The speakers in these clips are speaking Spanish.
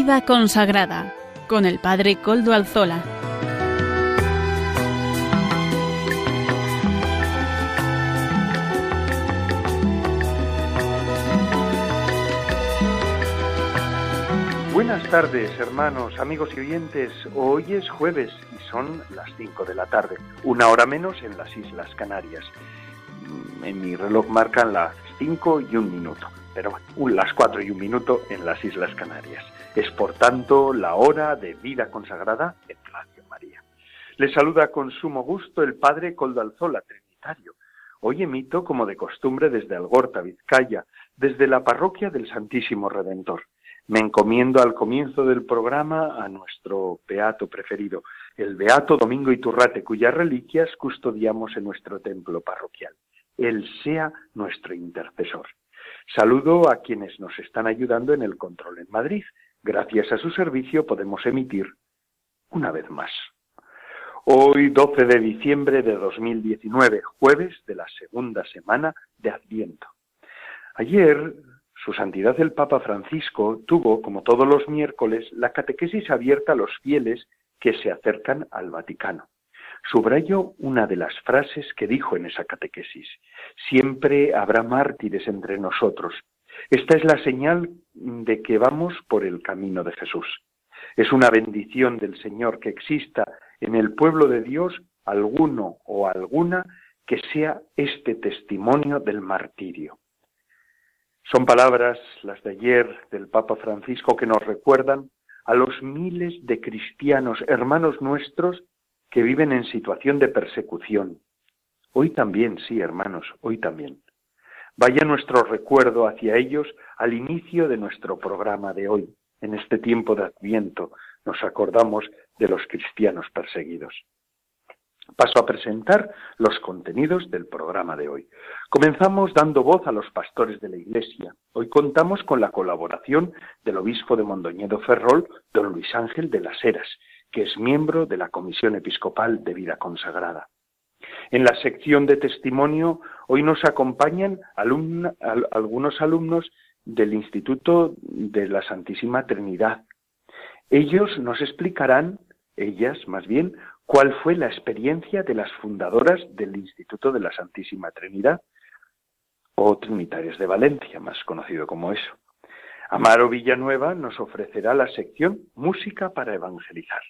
Vida consagrada con el Padre Coldo Alzola. Buenas tardes, hermanos, amigos y oyentes. Hoy es jueves y son las 5 de la tarde, una hora menos en las Islas Canarias. En mi reloj marcan las 5 y un minuto, pero las 4 y un minuto en las Islas Canarias. Es por tanto la hora de vida consagrada en Radio María. Les saluda con sumo gusto el Padre Coldalzola, Trinitario. Hoy emito, como de costumbre, desde Algorta, Vizcaya, desde la parroquia del Santísimo Redentor. Me encomiendo al comienzo del programa a nuestro beato preferido, el beato Domingo Iturrate, cuyas reliquias custodiamos en nuestro templo parroquial. Él sea nuestro intercesor. Saludo a quienes nos están ayudando en el control en Madrid. Gracias a su servicio podemos emitir una vez más. Hoy, 12 de diciembre de 2019, jueves de la segunda semana de Adviento. Ayer su Santidad el Papa Francisco tuvo, como todos los miércoles, la catequesis abierta a los fieles que se acercan al Vaticano. Subrayo una de las frases que dijo en esa catequesis. Siempre habrá mártires entre nosotros. Esta es la señal de que vamos por el camino de Jesús. Es una bendición del Señor que exista en el pueblo de Dios alguno o alguna que sea este testimonio del martirio. Son palabras, las de ayer del Papa Francisco, que nos recuerdan a los miles de cristianos, hermanos nuestros, que viven en situación de persecución. Hoy también, sí, hermanos, hoy también. Vaya nuestro recuerdo hacia ellos al inicio de nuestro programa de hoy. En este tiempo de Adviento nos acordamos de los cristianos perseguidos. Paso a presentar los contenidos del programa de hoy. Comenzamos dando voz a los pastores de la Iglesia. Hoy contamos con la colaboración del obispo de Mondoñedo Ferrol, don Luis Ángel de las Heras, que es miembro de la Comisión Episcopal de Vida Consagrada. En la sección de testimonio, hoy nos acompañan algunos alumnos del Instituto de la Santísima Trinidad. Ellos nos explicarán, ellas más bien, cuál fue la experiencia de las fundadoras del Instituto de la Santísima Trinidad, o Trinitarias de Valencia, más conocido como eso. Amaro Villanueva nos ofrecerá la sección Música para Evangelizar.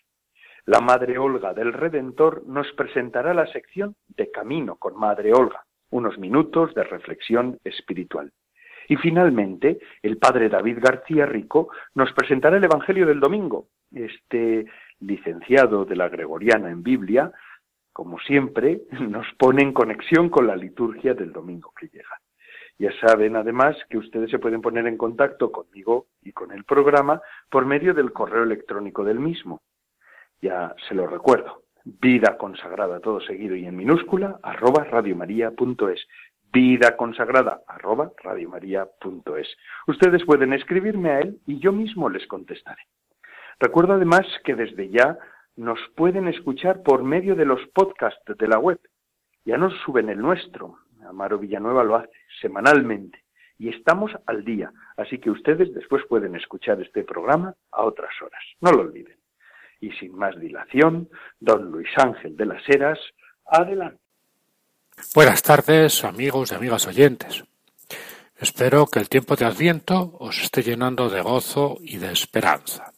La Madre Olga del Redentor nos presentará la sección de Camino con Madre Olga, unos minutos de reflexión espiritual. Y finalmente, el Padre David García Rico nos presentará el Evangelio del Domingo, este licenciado de la Gregoriana en Biblia, como siempre, nos pone en conexión con la liturgia del domingo que llega. Ya saben, además, que ustedes se pueden poner en contacto conmigo y con el programa por medio del correo electrónico del mismo. Ya se lo recuerdo. Vida consagrada, todo seguido y en minúscula, arroba radiomaria.es. Vida consagrada, arroba radiomaria.es. Ustedes pueden escribirme a él y yo mismo les contestaré. Recuerdo además que desde ya nos pueden escuchar por medio de los podcasts de la web. Ya nos suben el nuestro. Amaro Villanueva lo hace semanalmente y estamos al día, así que ustedes después pueden escuchar este programa a otras horas. No lo olviden. Y sin más dilación, don Luis Ángel de las Heras, adelante. Buenas tardes, amigos y amigas oyentes. Espero que el tiempo de Adviento os esté llenando de gozo y de esperanza.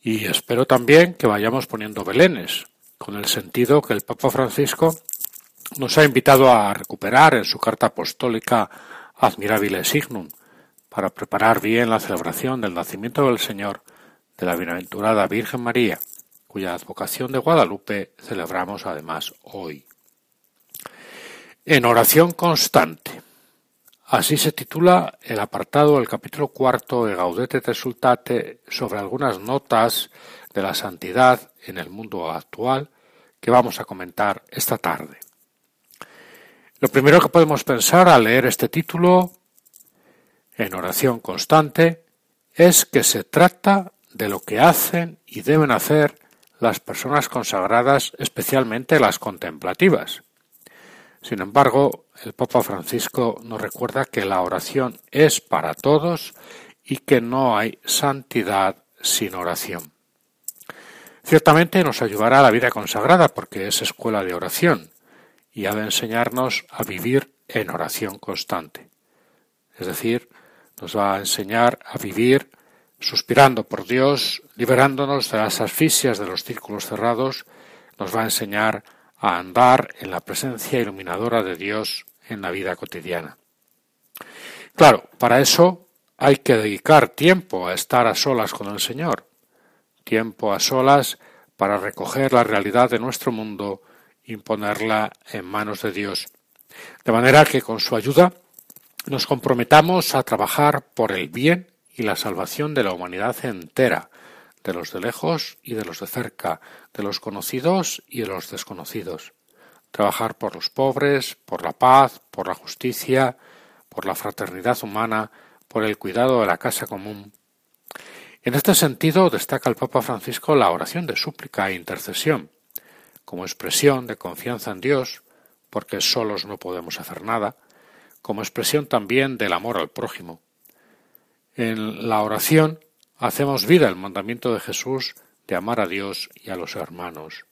Y espero también que vayamos poniendo belenes, con el sentido que el Papa Francisco nos ha invitado a recuperar en su carta apostólica Admirabile Signum, para preparar bien la celebración del nacimiento del Señor de la bienaventurada Virgen María, cuya advocación de Guadalupe celebramos además hoy. En oración constante. Así se titula el apartado del capítulo cuarto de Gaudete Resultate sobre algunas notas de la santidad en el mundo actual que vamos a comentar esta tarde. Lo primero que podemos pensar al leer este título en oración constante es que se trata de lo que hacen y deben hacer las personas consagradas, especialmente las contemplativas. Sin embargo, el Papa Francisco nos recuerda que la oración es para todos y que no hay santidad sin oración. Ciertamente nos ayudará la vida consagrada porque es escuela de oración y ha de enseñarnos a vivir en oración constante. Es decir, nos va a enseñar a vivir suspirando por Dios, liberándonos de las asfixias de los círculos cerrados, nos va a enseñar a andar en la presencia iluminadora de Dios en la vida cotidiana. Claro, para eso hay que dedicar tiempo a estar a solas con el Señor, tiempo a solas para recoger la realidad de nuestro mundo y ponerla en manos de Dios. De manera que con su ayuda nos comprometamos a trabajar por el bien y la salvación de la humanidad entera, de los de lejos y de los de cerca, de los conocidos y de los desconocidos. Trabajar por los pobres, por la paz, por la justicia, por la fraternidad humana, por el cuidado de la casa común. En este sentido destaca el Papa Francisco la oración de súplica e intercesión, como expresión de confianza en Dios, porque solos no podemos hacer nada, como expresión también del amor al prójimo. En la oración hacemos vida el mandamiento de Jesús de amar a Dios y a los hermanos.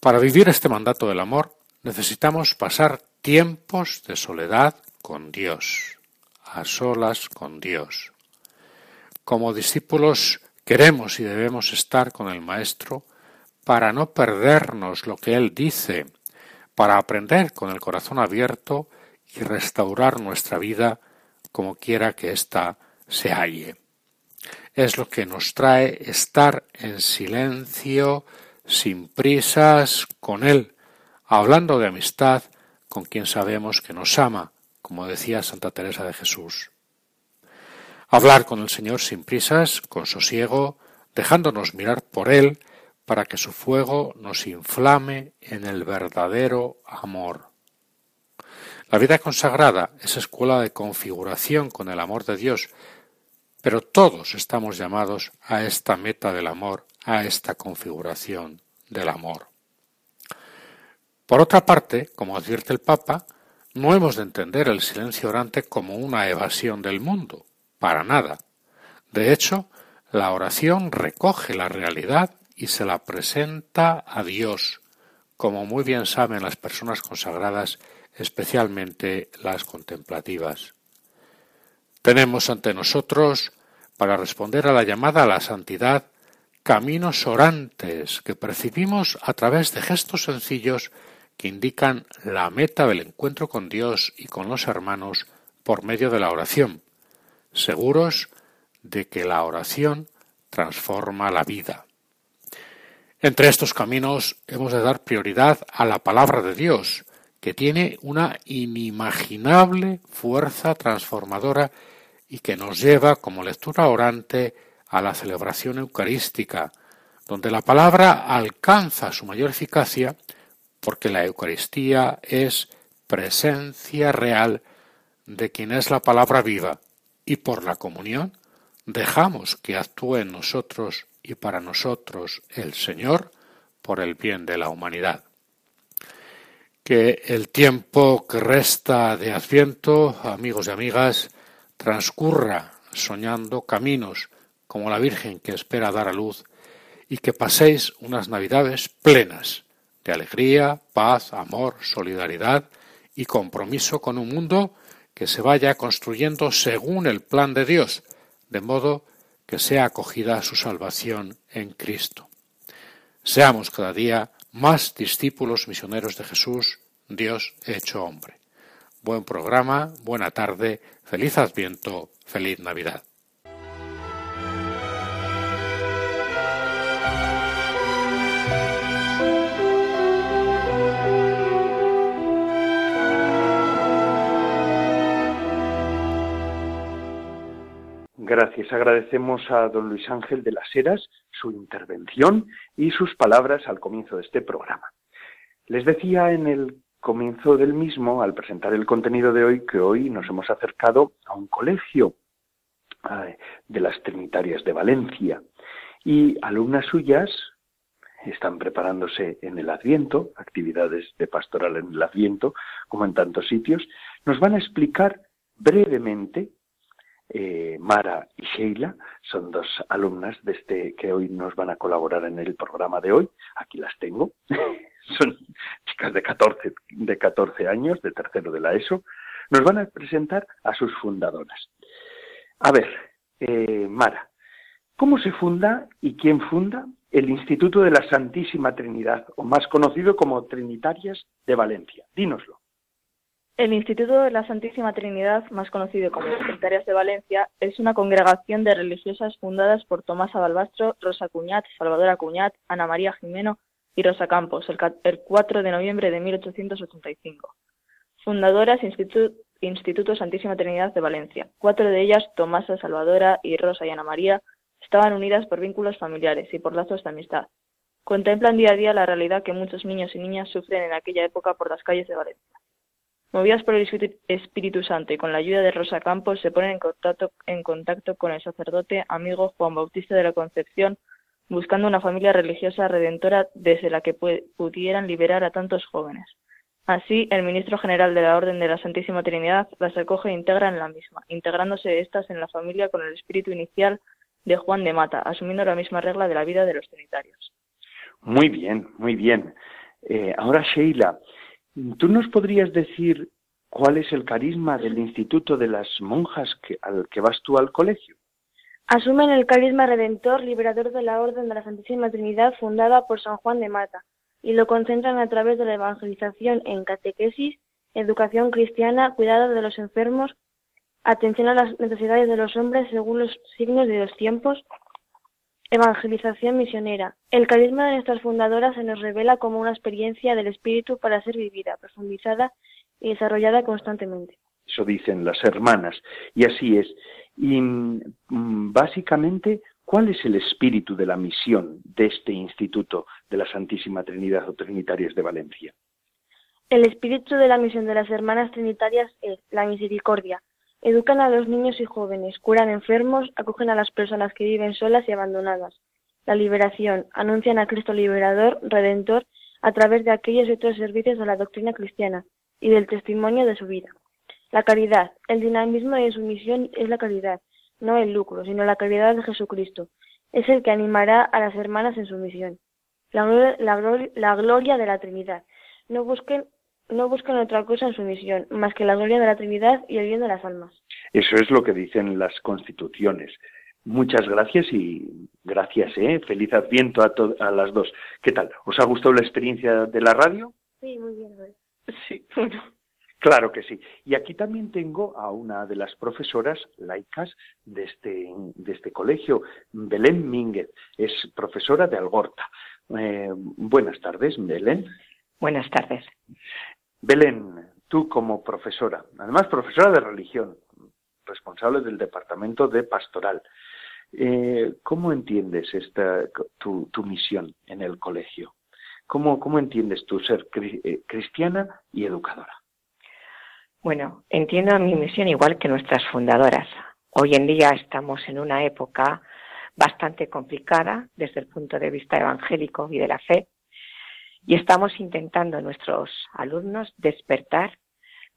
Para vivir este mandato del amor necesitamos pasar tiempos de soledad con Dios, a solas con Dios. Como discípulos queremos y debemos estar con el Maestro para no perdernos lo que Él dice, para aprender con el corazón abierto y restaurar nuestra vida como quiera que ésta se halle. Es lo que nos trae estar en silencio, sin prisas, con Él, hablando de amistad con quien sabemos que nos ama, como decía Santa Teresa de Jesús. Hablar con el Señor sin prisas, con sosiego, dejándonos mirar por Él, para que su fuego nos inflame en el verdadero amor. La vida consagrada es escuela de configuración con el amor de Dios, pero todos estamos llamados a esta meta del amor, a esta configuración del amor. Por otra parte, como advierte el Papa, no hemos de entender el silencio orante como una evasión del mundo, para nada. De hecho, la oración recoge la realidad y se la presenta a Dios, como muy bien saben las personas consagradas especialmente las contemplativas. Tenemos ante nosotros, para responder a la llamada a la santidad, caminos orantes que percibimos a través de gestos sencillos que indican la meta del encuentro con Dios y con los hermanos por medio de la oración, seguros de que la oración transforma la vida. Entre estos caminos hemos de dar prioridad a la palabra de Dios, que tiene una inimaginable fuerza transformadora y que nos lleva como lectura orante a la celebración eucarística, donde la palabra alcanza su mayor eficacia porque la Eucaristía es presencia real de quien es la palabra viva. Y por la comunión dejamos que actúe en nosotros y para nosotros el Señor por el bien de la humanidad que el tiempo que resta de Adviento, amigos y amigas, transcurra soñando caminos como la Virgen que espera dar a luz y que paséis unas Navidades plenas de alegría, paz, amor, solidaridad y compromiso con un mundo que se vaya construyendo según el plan de Dios, de modo que sea acogida su salvación en Cristo. Seamos cada día más discípulos misioneros de Jesús, Dios hecho hombre. Buen programa, buena tarde, feliz Adviento, feliz Navidad. Gracias. Agradecemos a don Luis Ángel de las Heras su intervención y sus palabras al comienzo de este programa. Les decía en el comienzo del mismo, al presentar el contenido de hoy, que hoy nos hemos acercado a un colegio de las Trinitarias de Valencia y alumnas suyas están preparándose en el Adviento, actividades de pastoral en el Adviento, como en tantos sitios, nos van a explicar brevemente eh, Mara y Sheila son dos alumnas de este que hoy nos van a colaborar en el programa de hoy. Aquí las tengo. son chicas de 14, de 14 años, de tercero de la ESO. Nos van a presentar a sus fundadoras. A ver, eh, Mara, ¿cómo se funda y quién funda el Instituto de la Santísima Trinidad, o más conocido como Trinitarias de Valencia? Dínoslo. El Instituto de la Santísima Trinidad, más conocido como Trinitarias de Valencia, es una congregación de religiosas fundadas por Tomás Abalbastro, Rosa Cuñat, Salvador Acuñat, Ana María Jimeno y Rosa Campos, el 4 de noviembre de 1885. Fundadoras Instituto, Instituto Santísima Trinidad de Valencia. Cuatro de ellas, Tomasa, Salvadora y Rosa y Ana María, estaban unidas por vínculos familiares y por lazos de amistad. Contemplan día a día la realidad que muchos niños y niñas sufren en aquella época por las calles de Valencia. Movidas por el Espíritu Santo y con la ayuda de Rosa Campos, se ponen en contacto, en contacto con el sacerdote amigo Juan Bautista de la Concepción, buscando una familia religiosa redentora desde la que pudieran liberar a tantos jóvenes. Así, el ministro general de la Orden de la Santísima Trinidad las acoge e integra en la misma, integrándose estas en la familia con el espíritu inicial de Juan de Mata, asumiendo la misma regla de la vida de los trinitarios. Muy bien, muy bien. Eh, ahora, Sheila, ¿Tú nos podrías decir cuál es el carisma del Instituto de las Monjas al que vas tú al colegio? Asumen el carisma redentor, liberador de la Orden de la Santísima Trinidad fundada por San Juan de Mata, y lo concentran a través de la evangelización en catequesis, educación cristiana, cuidado de los enfermos, atención a las necesidades de los hombres según los signos de los tiempos, Evangelización misionera. El carisma de nuestras fundadoras se nos revela como una experiencia del espíritu para ser vivida, profundizada y desarrollada constantemente. Eso dicen las hermanas, y así es. Y mm, básicamente, ¿cuál es el espíritu de la misión de este Instituto de la Santísima Trinidad o Trinitarias de Valencia? El espíritu de la misión de las hermanas trinitarias es la misericordia, Educan a los niños y jóvenes, curan enfermos, acogen a las personas que viven solas y abandonadas. La liberación, anuncian a Cristo liberador, redentor, a través de aquellos y otros servicios de la doctrina cristiana y del testimonio de su vida. La caridad, el dinamismo de su misión es la caridad, no el lucro, sino la caridad de Jesucristo. Es el que animará a las hermanas en su misión. La, la gloria de la Trinidad. No busquen no buscan otra cosa en su misión, más que la gloria de la Trinidad y el bien de las almas. Eso es lo que dicen las constituciones. Muchas gracias y gracias, ¿eh? Feliz Adviento a, a las dos. ¿Qué tal? ¿Os ha gustado la experiencia de la radio? Sí, muy bien. Sí, bueno. Claro que sí. Y aquí también tengo a una de las profesoras laicas de este, de este colegio, Belén Mínguez. Es profesora de Algorta. Eh, buenas tardes, Belén. Buenas tardes. Belén, tú como profesora, además profesora de religión, responsable del departamento de pastoral, eh, ¿cómo entiendes esta, tu, misión en el colegio? ¿Cómo, cómo entiendes tu ser eh, cristiana y educadora? Bueno, entiendo mi misión igual que nuestras fundadoras. Hoy en día estamos en una época bastante complicada desde el punto de vista evangélico y de la fe, y estamos intentando nuestros alumnos despertar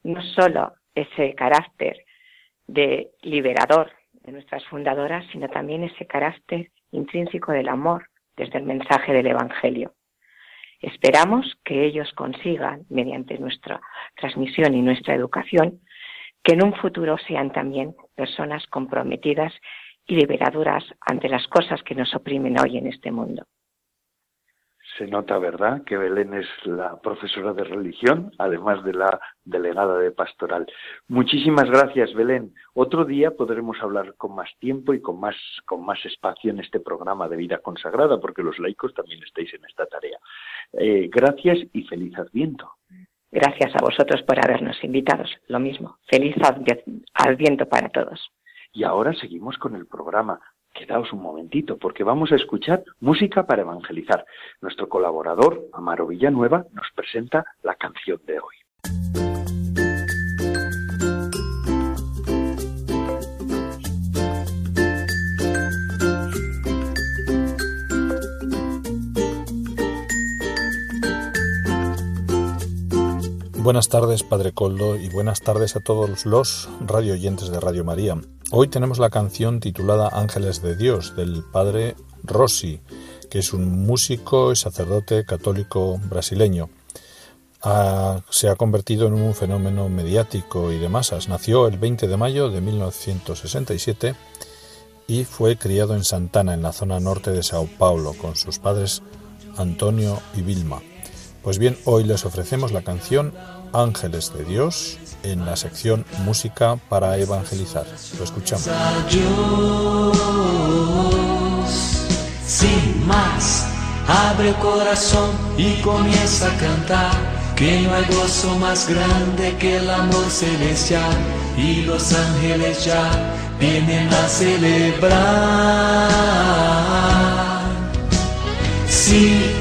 no solo ese carácter de liberador de nuestras fundadoras, sino también ese carácter intrínseco del amor desde el mensaje del Evangelio. Esperamos que ellos consigan, mediante nuestra transmisión y nuestra educación, que en un futuro sean también personas comprometidas y liberadoras ante las cosas que nos oprimen hoy en este mundo. Se nota, ¿verdad?, que Belén es la profesora de religión, además de la delegada de pastoral. Muchísimas gracias, Belén. Otro día podremos hablar con más tiempo y con más, con más espacio en este programa de vida consagrada, porque los laicos también estáis en esta tarea. Eh, gracias y feliz Adviento. Gracias a vosotros por habernos invitado. Lo mismo. Feliz Adviento para todos. Y ahora seguimos con el programa. Quedaos un momentito, porque vamos a escuchar música para evangelizar. Nuestro colaborador, Amaro Villanueva, nos presenta la canción de hoy. Buenas tardes, Padre Coldo, y buenas tardes a todos los radio oyentes de Radio María. Hoy tenemos la canción titulada Ángeles de Dios del Padre Rossi, que es un músico y sacerdote católico brasileño. se ha convertido en un fenómeno mediático y de masas. Nació el 20 de mayo de 1967 y fue criado en Santana, en la zona norte de Sao Paulo, con sus padres Antonio y Vilma. Pues bien, hoy les ofrecemos la canción Ángeles de Dios en la sección Música para Evangelizar. Lo escuchamos. Sin más, abre el corazón y comienza a cantar. Que no hay gozo más grande que el amor celestial y los ángeles ya vienen a celebrar. Sí,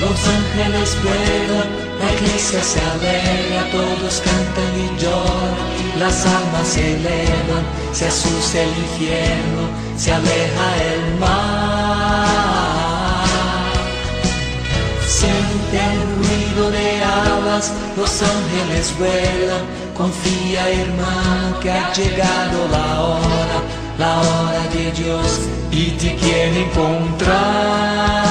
Los ángeles vuelan, la iglesia se alegra, todos cantan y lloran, las almas se elevan, se asusta el infierno, se aleja el mar. Siente el ruido de alas, los ángeles vuelan, confía hermano que ha llegado la hora, la hora de Dios y te quiere encontrar.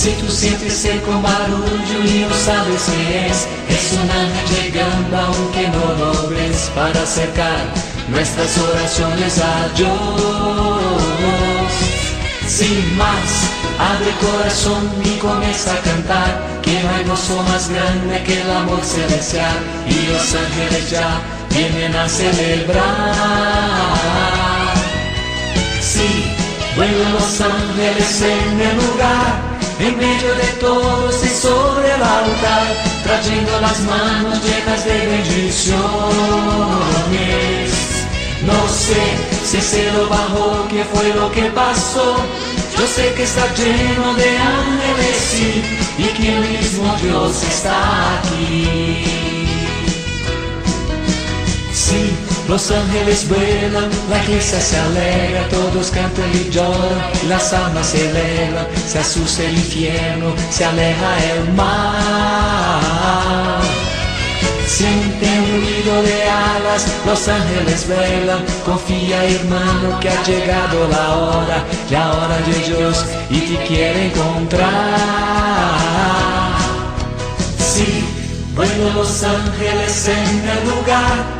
Si tú sientes con barullo y no sabes qué es, llegando aunque no lo ves para acercar nuestras oraciones a Dios. Sin más, abre corazón y comienza a cantar, que no hay gozo más grande que el amor celestial y los ángeles ya vienen a celebrar. Sí, vuelan los ángeles en el lugar en medio de todos y sobre el altar, trayendo las manos llenas de bendiciones. No sé si el cielo bajó, fue lo que pasó. Yo sé que está lleno de ángeles, sí, y que el mismo Dios está aquí. Sí, los ángeles vuelan, la iglesia se alegra, todos cantan y lloran, las almas se elevan, se asusta el infierno, se aleja el mar. Siente un ruido de alas, los ángeles vuelan, confía hermano que ha llegado la hora, la hora de Dios y te quiere encontrar. Sí, vuelan los ángeles en el lugar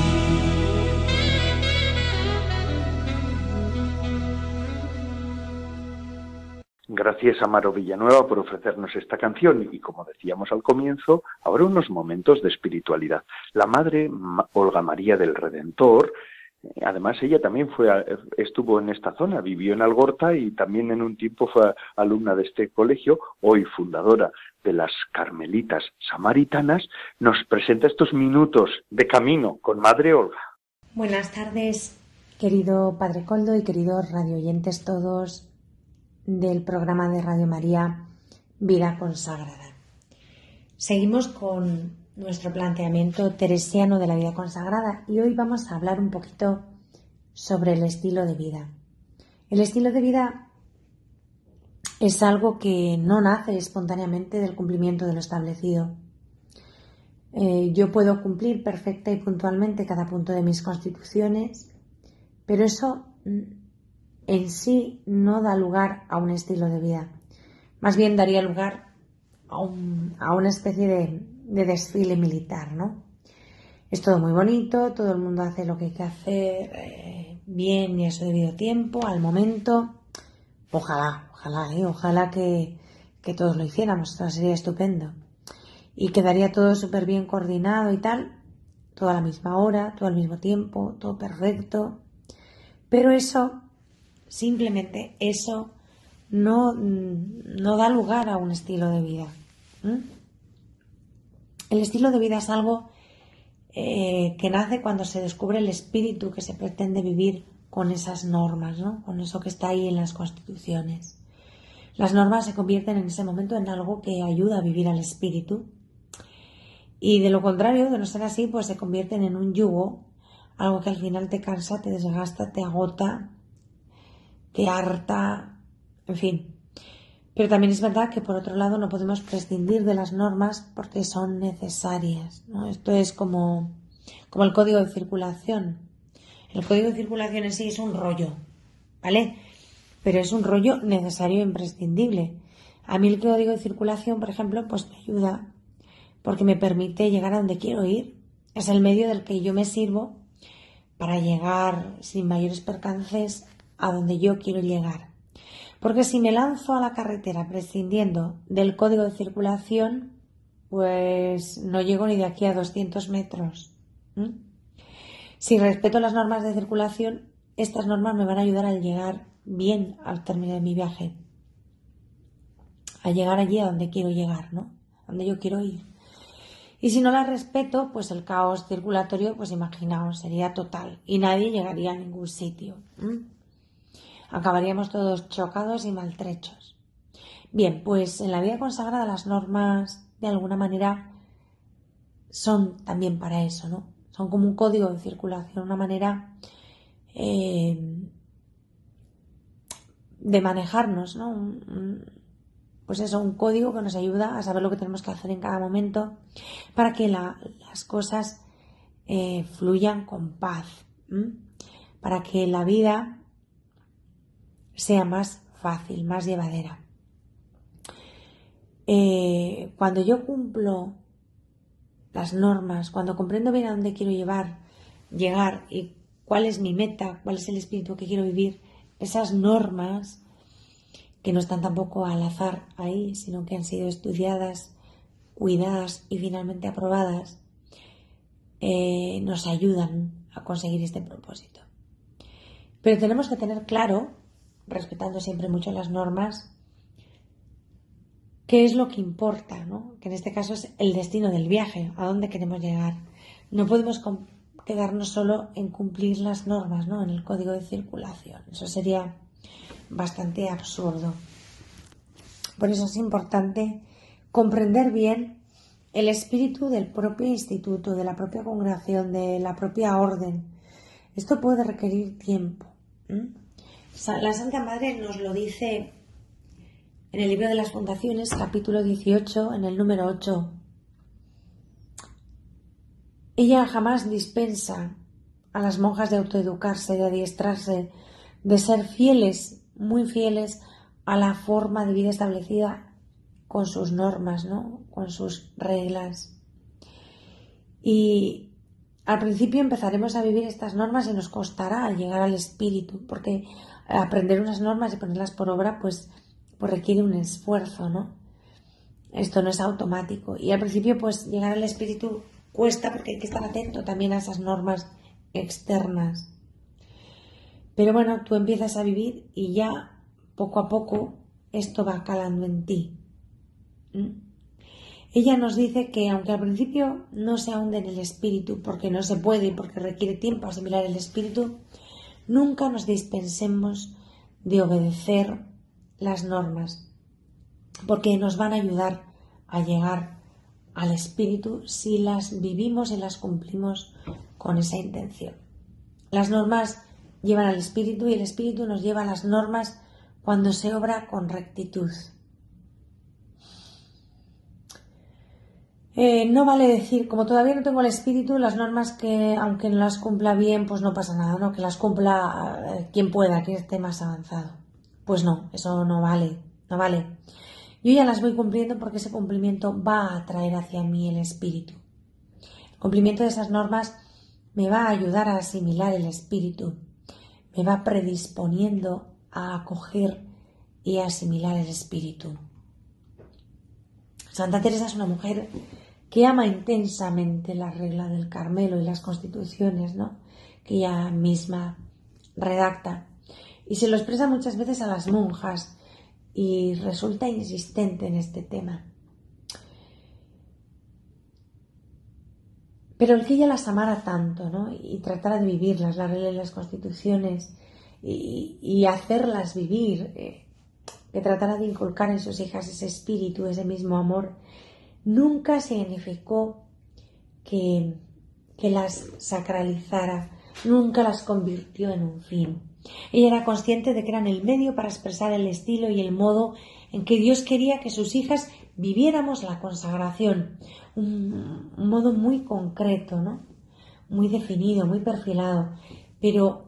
Gracias a Villanueva por ofrecernos esta canción y como decíamos al comienzo, ahora unos momentos de espiritualidad. La madre Olga María del Redentor, eh, además ella también fue estuvo en esta zona, vivió en Algorta y también en un tiempo fue alumna de este colegio, hoy fundadora de las Carmelitas Samaritanas, nos presenta estos minutos de camino con Madre Olga. Buenas tardes, querido Padre Coldo y queridos radioyentes todos del programa de Radio María Vida Consagrada. Seguimos con nuestro planteamiento teresiano de la vida consagrada y hoy vamos a hablar un poquito sobre el estilo de vida. El estilo de vida es algo que no nace espontáneamente del cumplimiento de lo establecido. Eh, yo puedo cumplir perfecta y puntualmente cada punto de mis constituciones, pero eso en sí no da lugar a un estilo de vida. Más bien daría lugar a, una especie de, desfile militar, ¿no? Es todo muy bonito, todo el mundo hace lo que hay que hacer eh, bien y a su debido tiempo, al momento. Ojalá, ojalá, ¿eh? ojalá que, que todos lo hiciéramos, todo sería estupendo. Y quedaría todo súper bien coordinado y tal, todo a la misma hora, todo al mismo tiempo, todo perfecto. Pero eso Simplemente eso no, no da lugar a un estilo de vida. El estilo de vida es algo eh, que nace cuando se descubre el espíritu que se pretende vivir con esas normas, ¿no? con eso que está ahí en las constituciones. Las normas se convierten en ese momento en algo que ayuda a vivir al espíritu y de lo contrario, de no ser así, pues se convierten en un yugo, algo que al final te cansa, te desgasta, te agota te harta, en fin. Pero también es verdad que por otro lado no podemos prescindir de las normas porque son necesarias. ¿no? Esto es como, como el código de circulación. El código de circulación en sí es un rollo, ¿vale? Pero es un rollo necesario e imprescindible. A mí el código de circulación, por ejemplo, pues me ayuda porque me permite llegar a donde quiero ir. Es el medio del que yo me sirvo para llegar sin mayores percances a donde yo quiero llegar. Porque si me lanzo a la carretera prescindiendo del código de circulación, pues no llego ni de aquí a 200 metros. Si respeto las normas de circulación, estas normas me van a ayudar a llegar bien al término de mi viaje. A llegar allí a donde quiero llegar, ¿no? A donde yo quiero ir. Y si no las respeto, pues el caos circulatorio, pues imaginaos, sería total y nadie llegaría a ningún sitio acabaríamos todos chocados y maltrechos. Bien, pues en la vida consagrada las normas de alguna manera son también para eso, ¿no? Son como un código de circulación, una manera eh, de manejarnos, ¿no? pues eso, un código que nos ayuda a saber lo que tenemos que hacer en cada momento para que las cosas eh, fluyan con paz, para que la vida sea más fácil, más llevadera. Eh, cuando yo cumplo las normas, cuando comprendo bien a dónde quiero llevar, llegar y cuál es mi meta, cuál es el espíritu que quiero vivir, esas normas que no están tampoco al azar ahí, sino que han sido estudiadas, cuidadas y finalmente aprobadas, eh, nos ayudan a conseguir este propósito. Pero tenemos que tener claro respetando siempre mucho las normas, qué es lo que importa, ¿no? que en este caso es el destino del viaje, a dónde queremos llegar. No podemos quedarnos solo en cumplir las normas, ¿no? en el código de circulación. Eso sería bastante absurdo. Por eso es importante comprender bien el espíritu del propio instituto, de la propia congregación, de la propia orden. Esto puede requerir tiempo. La Santa Madre nos lo dice en el libro de las fundaciones, capítulo 18, en el número 8. Ella jamás dispensa a las monjas de autoeducarse, de adiestrarse, de ser fieles, muy fieles a la forma de vida establecida con sus normas, ¿no? con sus reglas. Y al principio empezaremos a vivir estas normas y nos costará llegar al espíritu, porque aprender unas normas y ponerlas por obra, pues pues requiere un esfuerzo, ¿no? Esto no es automático. Y al principio, pues llegar al espíritu cuesta porque hay que estar atento también a esas normas externas. Pero bueno, tú empiezas a vivir y ya poco a poco esto va calando en ti. ¿Mm? Ella nos dice que aunque al principio no se ahonde en el espíritu, porque no se puede y porque requiere tiempo asimilar el espíritu, nunca nos dispensemos de obedecer las normas, porque nos van a ayudar a llegar al espíritu si las vivimos y las cumplimos con esa intención. Las normas llevan al espíritu y el espíritu nos lleva a las normas cuando se obra con rectitud. Eh, no vale decir, como todavía no tengo el espíritu, las normas que, aunque no las cumpla bien, pues no pasa nada, ¿no? Que las cumpla eh, quien pueda, quien esté más avanzado. Pues no, eso no vale, no vale. Yo ya las voy cumpliendo porque ese cumplimiento va a atraer hacia mí el espíritu. El cumplimiento de esas normas me va a ayudar a asimilar el espíritu, me va predisponiendo a acoger y asimilar el espíritu. Santa Teresa es una mujer que ama intensamente la regla del Carmelo y las constituciones, ¿no? Que ella misma redacta. Y se lo expresa muchas veces a las monjas y resulta insistente en este tema. Pero el que ella las amara tanto, ¿no? Y tratara de vivirlas, la regla y las constituciones, y, hacerlas vivir, eh, que tratara de inculcar en sus hijas ese espíritu, ese mismo amor, nunca significó que, que las sacralizara, nunca las convirtió en un fin. Ella era consciente de que eran el medio para expresar el estilo y el modo en que Dios quería que sus hijas viviéramos la consagración, un, modo muy concreto, ¿no? muy definido, muy perfilado, pero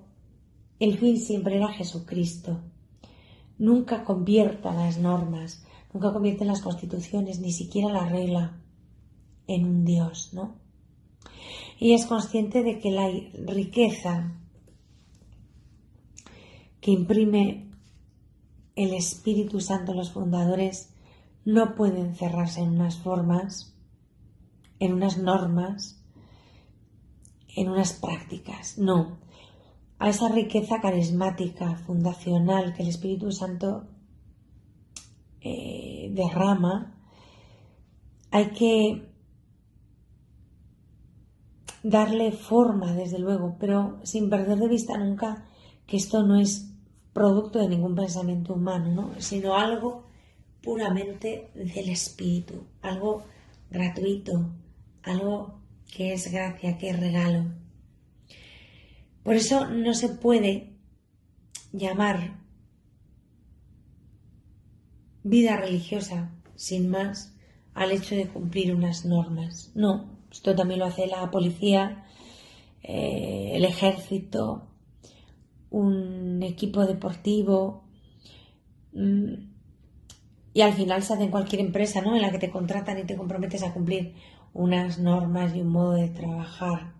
el fin siempre era Jesucristo. Nunca convierta las normas, nunca convierte las constituciones, ni siquiera la regla, en un Dios, ¿no? Y es consciente de que la riqueza que imprime el Espíritu Santo los fundadores no puede encerrarse en unas formas, en unas normas, en unas prácticas, no a esa riqueza carismática, fundacional que el Espíritu Santo eh, derrama, hay que darle forma, desde luego, pero sin perder de vista nunca que esto no es producto de ningún pensamiento humano, sino algo puramente del Espíritu, algo gratuito, algo que es gracia, que es regalo. Por eso no se puede llamar vida religiosa sin más al hecho de cumplir unas normas. No, esto también lo hace la policía, eh, el ejército, un equipo deportivo mm, y al final se hace en cualquier empresa ¿no? en la que te contratan y te comprometes a cumplir unas normas y un modo de trabajar.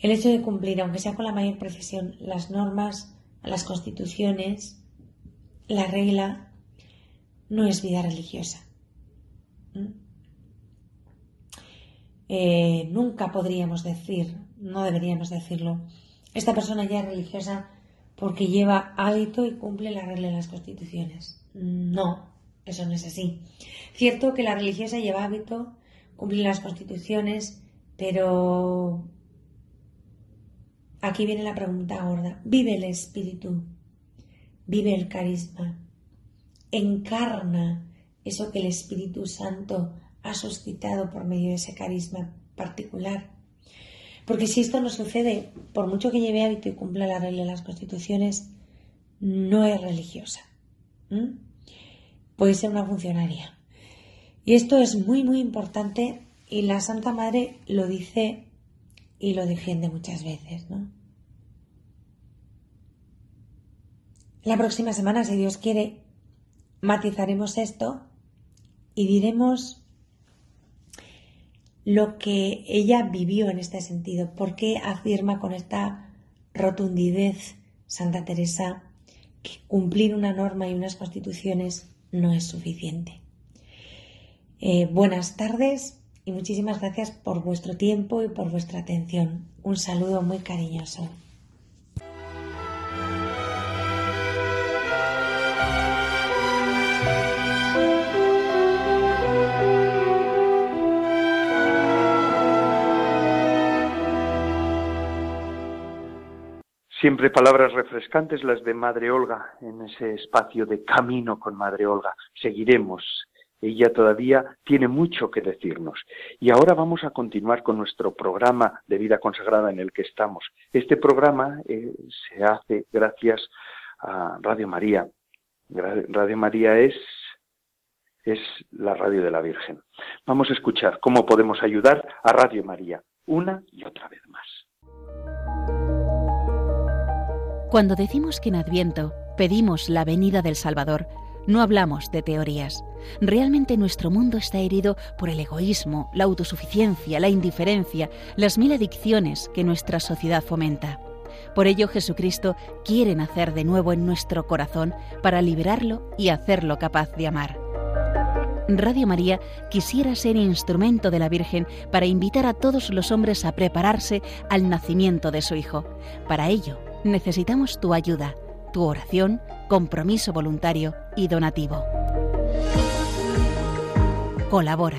El hecho de cumplir, aunque sea con la mayor precisión, las normas, las constituciones, la regla, no es vida religiosa. ¿Mm? Eh, nunca podríamos decir, no deberíamos decirlo, esta persona ya es religiosa porque lleva hábito y cumple la regla de las constituciones. No, eso no es así. Cierto que la religiosa lleva hábito, cumple las constituciones, pero Aquí viene la pregunta gorda. Vive el espíritu, vive el carisma, encarna eso que el Espíritu Santo ha suscitado por medio de ese carisma particular. Porque si esto no sucede, por mucho que lleve hábito y cumpla la regla de las constituciones, no es religiosa. Puede ser una funcionaria. Y esto es muy, muy importante y la Santa Madre lo dice y lo defiende muchas veces, ¿no? La próxima semana, si Dios quiere, matizaremos esto y diremos lo que ella vivió en este sentido, por qué afirma con esta rotundidez Santa Teresa que cumplir una norma y unas constituciones no es suficiente. Eh, buenas tardes y muchísimas gracias por vuestro tiempo y por vuestra atención. Un saludo muy cariñoso. Siempre palabras refrescantes las de Madre Olga en ese espacio de camino con Madre Olga. Seguiremos. Ella todavía tiene mucho que decirnos. Y ahora vamos a continuar con nuestro programa de vida consagrada en el que estamos. Este programa eh, se hace gracias a Radio María. Radio María es es la radio de la Virgen. Vamos a escuchar cómo podemos ayudar a Radio María una y otra vez más. Cuando decimos que en Adviento pedimos la venida del Salvador, no hablamos de teorías. Realmente nuestro mundo está herido por el egoísmo, la autosuficiencia, la indiferencia, las mil adicciones que nuestra sociedad fomenta. Por ello Jesucristo quiere nacer de nuevo en nuestro corazón para liberarlo y hacerlo capaz de amar. Radio María quisiera ser instrumento de la Virgen para invitar a todos los hombres a prepararse al nacimiento de su Hijo. Para ello, necesitamos tu ayuda, tu oración, compromiso voluntario y donativo. Colabora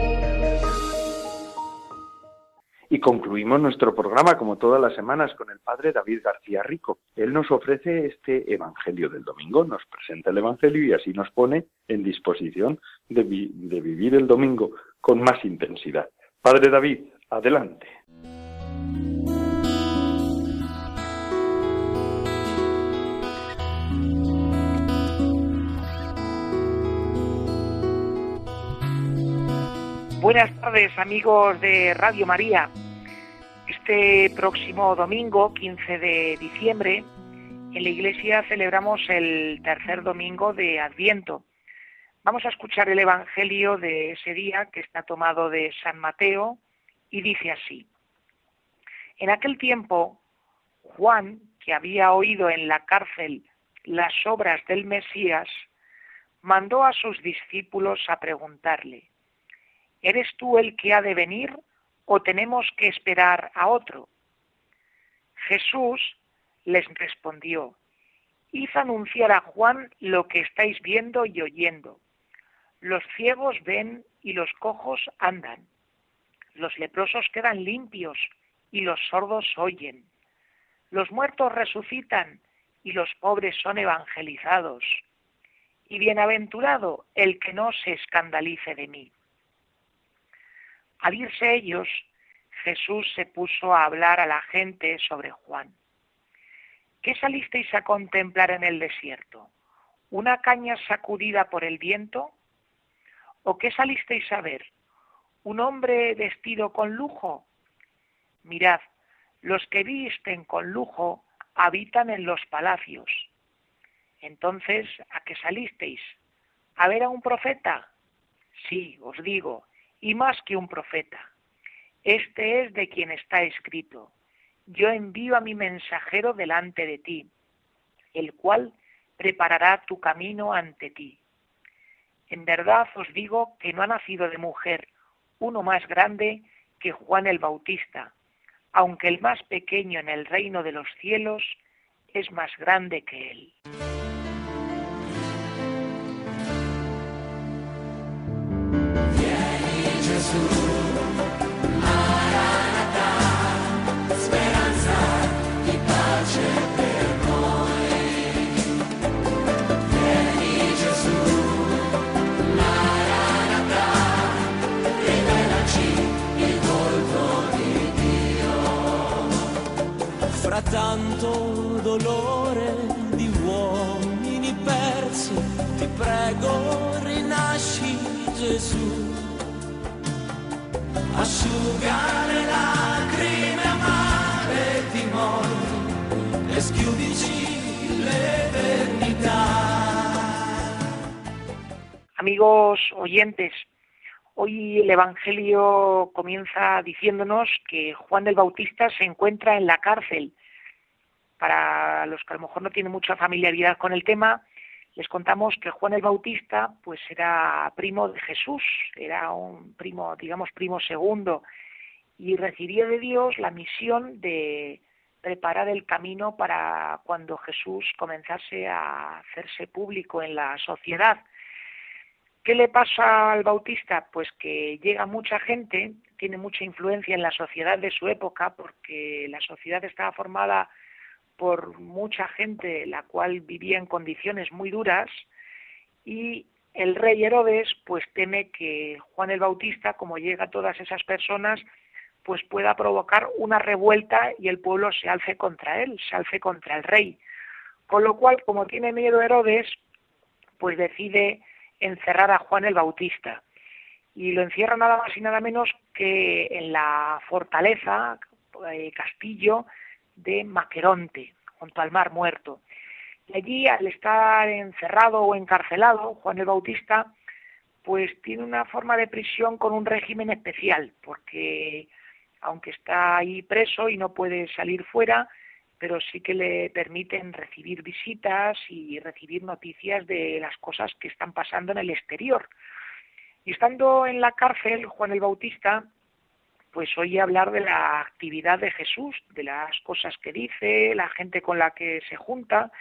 Y concluimos nuestro programa, como todas las semanas, con el padre David García Rico. Él nos ofrece este Evangelio del domingo, nos presenta el Evangelio y así nos pone en disposición de, vivir el domingo con más intensidad. Padre David, adelante. Buenas tardes amigos de Radio María. Este próximo domingo, 15 de diciembre, en la iglesia celebramos el tercer domingo de Adviento. Vamos a escuchar el Evangelio de ese día que está tomado de San Mateo y dice así. En aquel tiempo, Juan, que había oído en la cárcel las obras del Mesías, mandó a sus discípulos a preguntarle, ¿Eres tú el que ha de venir o tenemos que esperar a otro? Jesús les respondió, Id anunciar a Juan lo que estáis viendo y oyendo. Los ciegos ven y los cojos andan. Los leprosos quedan limpios y los sordos oyen. Los muertos resucitan y los pobres son evangelizados. Y bienaventurado el que no se escandalice de mí. Al irse ellos, Jesús se puso a hablar a la gente sobre Juan. ¿Qué salisteis a contemplar en el desierto? ¿Una caña sacudida por el viento? ¿O qué salisteis a ver? ¿Un hombre vestido con lujo? Mirad, los que visten con lujo habitan en los palacios. Entonces, ¿a qué salisteis? ¿A ver a un profeta? Sí, os digo, y más que un profeta. Este es de quien está escrito. Yo envío a mi mensajero delante de ti, el cual preparará tu camino ante ti. En verdad os digo que no ha nacido de mujer uno más grande que Juan el Bautista, aunque el más pequeño en el reino de los cielos es más grande que él. Tanto dolore di uomini persi, ti prego rinasci Gesù. Amigos oyentes, Hoy el Evangelio comienza diciéndonos que Juan el Bautista se encuentra en la cárcel. Para los que a lo mejor no tienen mucha familiaridad con el tema, les contamos que Juan el Bautista pues era primo de Jesús, era un primo, digamos primo segundo, y recibió de Dios la misión de preparar el camino para cuando Jesús comenzase a hacerse público en la sociedad. ¿Qué le pasa al Bautista? Pues que llega mucha gente, tiene mucha influencia en la sociedad de su época, porque la sociedad estaba formada por mucha gente, la cual vivía en condiciones muy duras, y el rey Herodes pues teme que Juan el Bautista, como llega a todas esas personas, pues pueda provocar una revuelta y el pueblo se alce contra él, se alce contra el rey. Con lo cual, como tiene miedo Herodes, pues decide encerrar a Juan el Bautista. Y lo encierra nada más y nada menos que en la fortaleza, eh, castillo de Maqueronte, junto al Mar Muerto. Y allí, al estar encerrado o encarcelado, Juan el Bautista, pues tiene una forma de prisión con un régimen especial, porque aunque está ahí preso y no puede salir fuera, pero sí que le permiten recibir visitas y recibir noticias de las cosas que están pasando en el exterior. Y estando en la cárcel, Juan el Bautista, pues oye hablar de la actividad de Jesús, de las cosas que dice, la gente con la que se junta,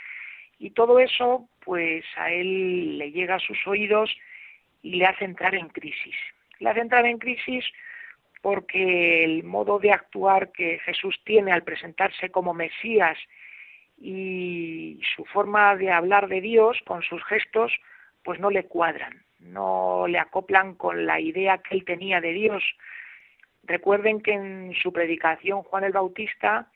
y todo eso, pues a él le llega a sus oídos y le hace entrar en crisis. Le hace entrar en crisis porque el modo de actuar que Jesús tiene al presentarse como Mesías y su forma de hablar de Dios con sus gestos, pues no le cuadran, no le acoplan con la idea que él tenía de Dios. Recuerden que en su predicación Juan el Bautista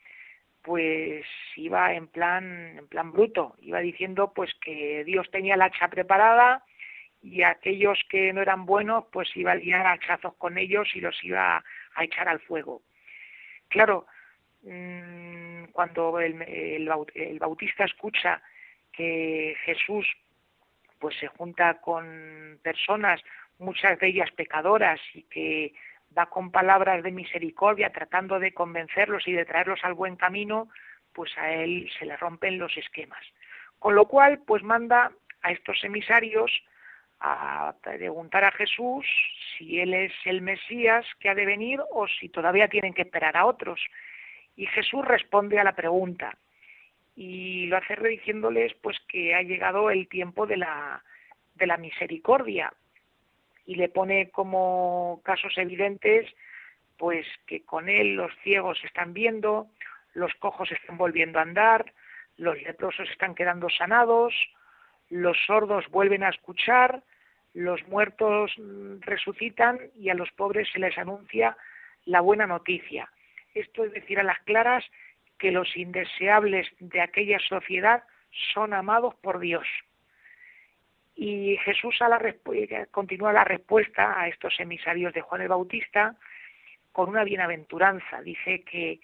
pues iba en plan en plan bruto, iba diciendo pues que Dios tenía la hacha preparada, y aquellos que no eran buenos, pues iba a liar hachazos con ellos y los iba a echar al fuego. Claro, mm, cuando el, el, bautista escucha que Jesús pues se junta con personas, muchas de ellas pecadoras, y que va con palabras de misericordia tratando de convencerlos y de traerlos al buen camino, pues a él se le rompen los esquemas. Con lo cual, pues manda a estos emisarios a preguntar a Jesús si él es el Mesías que ha de venir o si todavía tienen que esperar a otros. Y Jesús responde a la pregunta y lo hace diciéndoles pues que ha llegado el tiempo de la, de la misericordia y le pone como casos evidentes pues que con él los ciegos están viendo, los cojos están volviendo a andar, los leprosos están quedando sanados, los sordos vuelven a escuchar, los muertos mm, resucitan y a los pobres se les anuncia la buena noticia. Esto es decir a las claras que los indeseables de aquella sociedad son amados por Dios. Y Jesús a la continúa la respuesta a estos emisarios de Juan el Bautista con una bienaventuranza. Dice que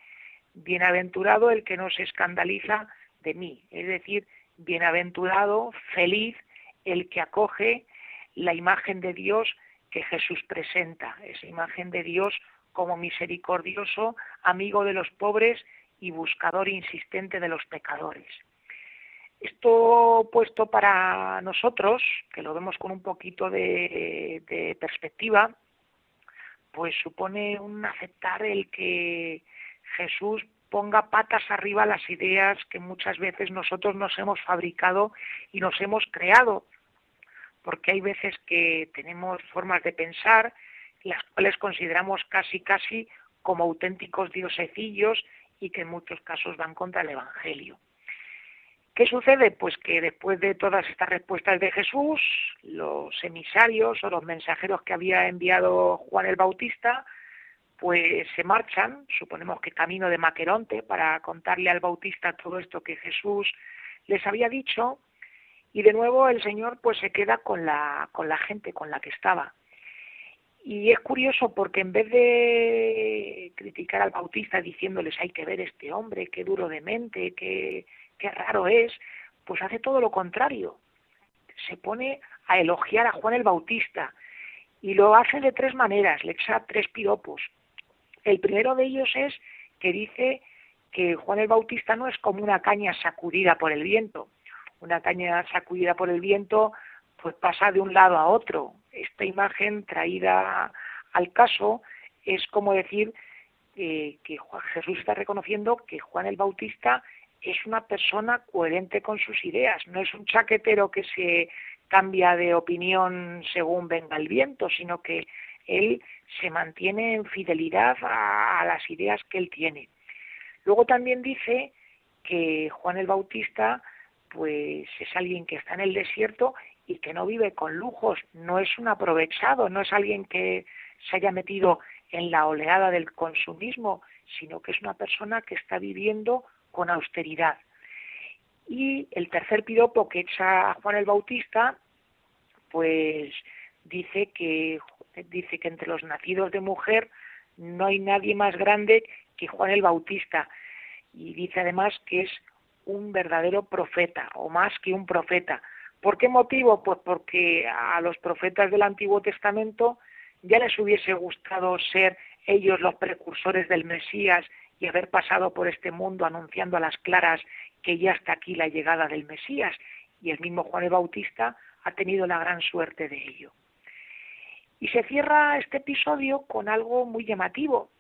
bienaventurado el que no se escandaliza de mí, es decir, bienaventurado, feliz el que acoge la imagen de Dios que Jesús presenta, esa imagen de Dios como misericordioso, amigo de los pobres y buscador insistente de los pecadores. Esto puesto para nosotros, que lo vemos con un poquito de, perspectiva, pues supone un aceptar el que Jesús ponga patas arriba las ideas que muchas veces nosotros nos hemos fabricado y nos hemos creado porque hay veces que tenemos formas de pensar las cuales consideramos casi casi como auténticos diosecillos y que en muchos casos van contra el Evangelio. ¿Qué sucede? Pues que después de todas estas respuestas de Jesús, los emisarios o los mensajeros que había enviado Juan el Bautista, pues se marchan, suponemos que camino de Maqueronte, para contarle al Bautista todo esto que Jesús les había dicho, y de nuevo el Señor pues se queda con la, con la gente con la que estaba. Y es curioso porque en vez de criticar al Bautista diciéndoles hay que ver este hombre, qué duro de mente, qué, qué raro es, pues hace todo lo contrario. Se pone a elogiar a Juan el Bautista y lo hace de tres maneras, le echa tres piropos. El primero de ellos es que dice que Juan el Bautista no es como una caña sacudida por el viento. Una caña sacudida por el viento pues pasa de un lado a otro. Esta imagen traída al caso es como decir que Jesús está reconociendo que Juan el Bautista es una persona coherente con sus ideas, no es un chaquetero que se cambia de opinión según venga el viento, sino que él se mantiene en fidelidad a, las ideas que él tiene. Luego también dice que Juan el Bautista pues es alguien que está en el desierto y que no vive con lujos, no es un aprovechado, no es alguien que se haya metido en la oleada del consumismo, sino que es una persona que está viviendo con austeridad. Y el tercer piropo que echa Juan el Bautista, pues dice que dice que entre los nacidos de mujer no hay nadie más grande que Juan el Bautista y dice además que es un verdadero profeta o más que un profeta. ¿Por qué motivo? Pues porque a los profetas del Antiguo Testamento ya les hubiese gustado ser ellos los precursores del Mesías y haber pasado por este mundo anunciando a las claras que ya está aquí la llegada del Mesías. Y el mismo Juan el Bautista ha tenido la gran suerte de ello. Y se cierra este episodio con algo muy llamativo,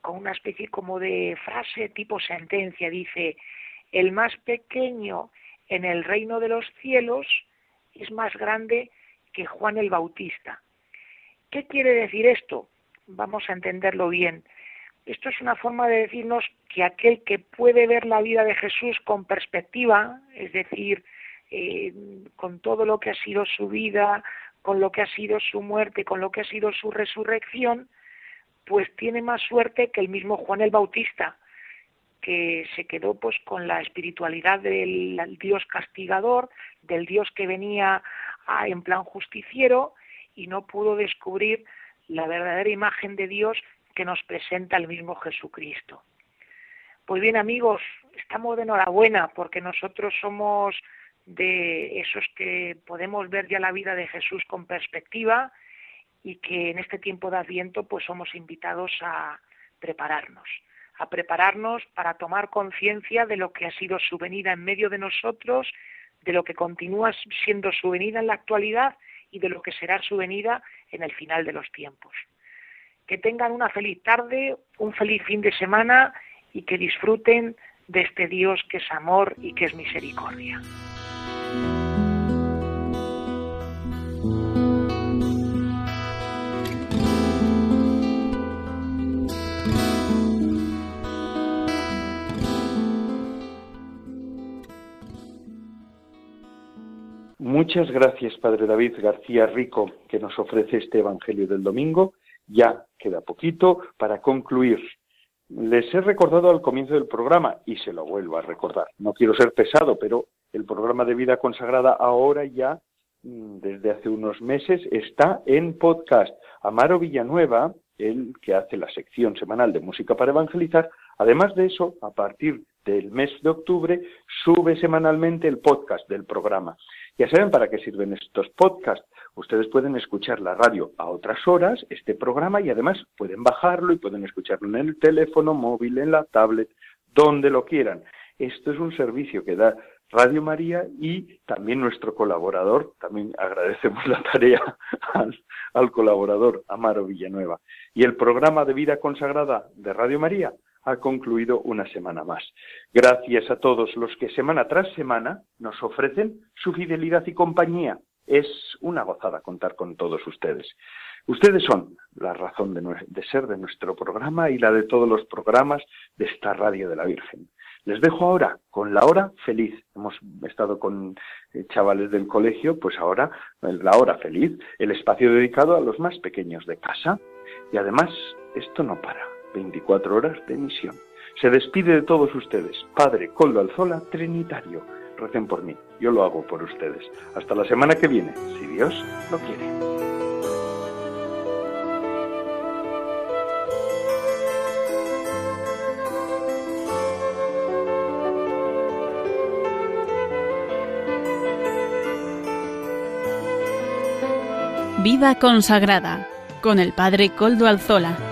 con una especie como de frase tipo sentencia. Dice, el más pequeño en el reino de los cielos es más grande que Juan el Bautista. ¿Qué quiere decir esto? Vamos a entenderlo bien. Esto es una forma de decirnos que aquel que puede ver la vida de Jesús con perspectiva, es decir, eh, con todo lo que ha sido su vida, con lo que ha sido su muerte, con lo que ha sido su resurrección, pues tiene más suerte que el mismo Juan el Bautista, que se quedó pues con la espiritualidad del Dios castigador, del Dios que venía en plan justiciero y no pudo descubrir la verdadera imagen de Dios que nos presenta el mismo Jesucristo. Pues bien amigos, estamos de enhorabuena porque nosotros somos de esos que podemos ver ya la vida de Jesús con perspectiva y que en este tiempo de Adviento pues somos invitados a prepararnos, a prepararnos para tomar conciencia de lo que ha sido su venida en medio de nosotros, de lo que continúa siendo su venida en la actualidad y de lo que será su venida en el final de los tiempos que tengan una feliz tarde, un feliz fin de semana y que disfruten de este Dios que es amor y que es misericordia. Muchas gracias, Padre David García Rico, que nos ofrece este Evangelio del domingo ya queda poquito para concluir. Les he recordado al comienzo del programa y se lo vuelvo a recordar. No quiero ser pesado, pero el programa de vida consagrada ahora ya, mm, desde hace unos meses, está en podcast. Amaro Villanueva, el que hace la sección semanal de música para evangelizar, además de eso, a partir del mes de octubre, sube semanalmente el podcast del programa. Ya saben para qué sirven estos podcasts. Ustedes pueden escuchar la radio a otras horas, este programa, y además pueden bajarlo y pueden escucharlo en el teléfono móvil, en la tablet, donde lo quieran. Esto es un servicio que da Radio María y también nuestro colaborador, también agradecemos la tarea al, colaborador Amaro Villanueva. Y el programa de vida consagrada de Radio María ha concluido una semana más. Gracias a todos los que semana tras semana nos ofrecen su fidelidad y compañía. Es una gozada contar con todos ustedes. Ustedes son la razón de, ser de nuestro programa y la de todos los programas de esta radio de la Virgen. Les dejo ahora con la hora feliz. Hemos estado con eh, chavales del colegio, pues ahora la hora feliz, el espacio dedicado a los más pequeños de casa. Y además, esto no para. 24 horas de emisión. Se despide de todos ustedes, Padre Coldo Alzola, Trinitario. Recen por mí, yo lo hago por ustedes. Hasta la semana que viene, si Dios lo quiere. Vida consagrada con el Padre Coldo Alzola.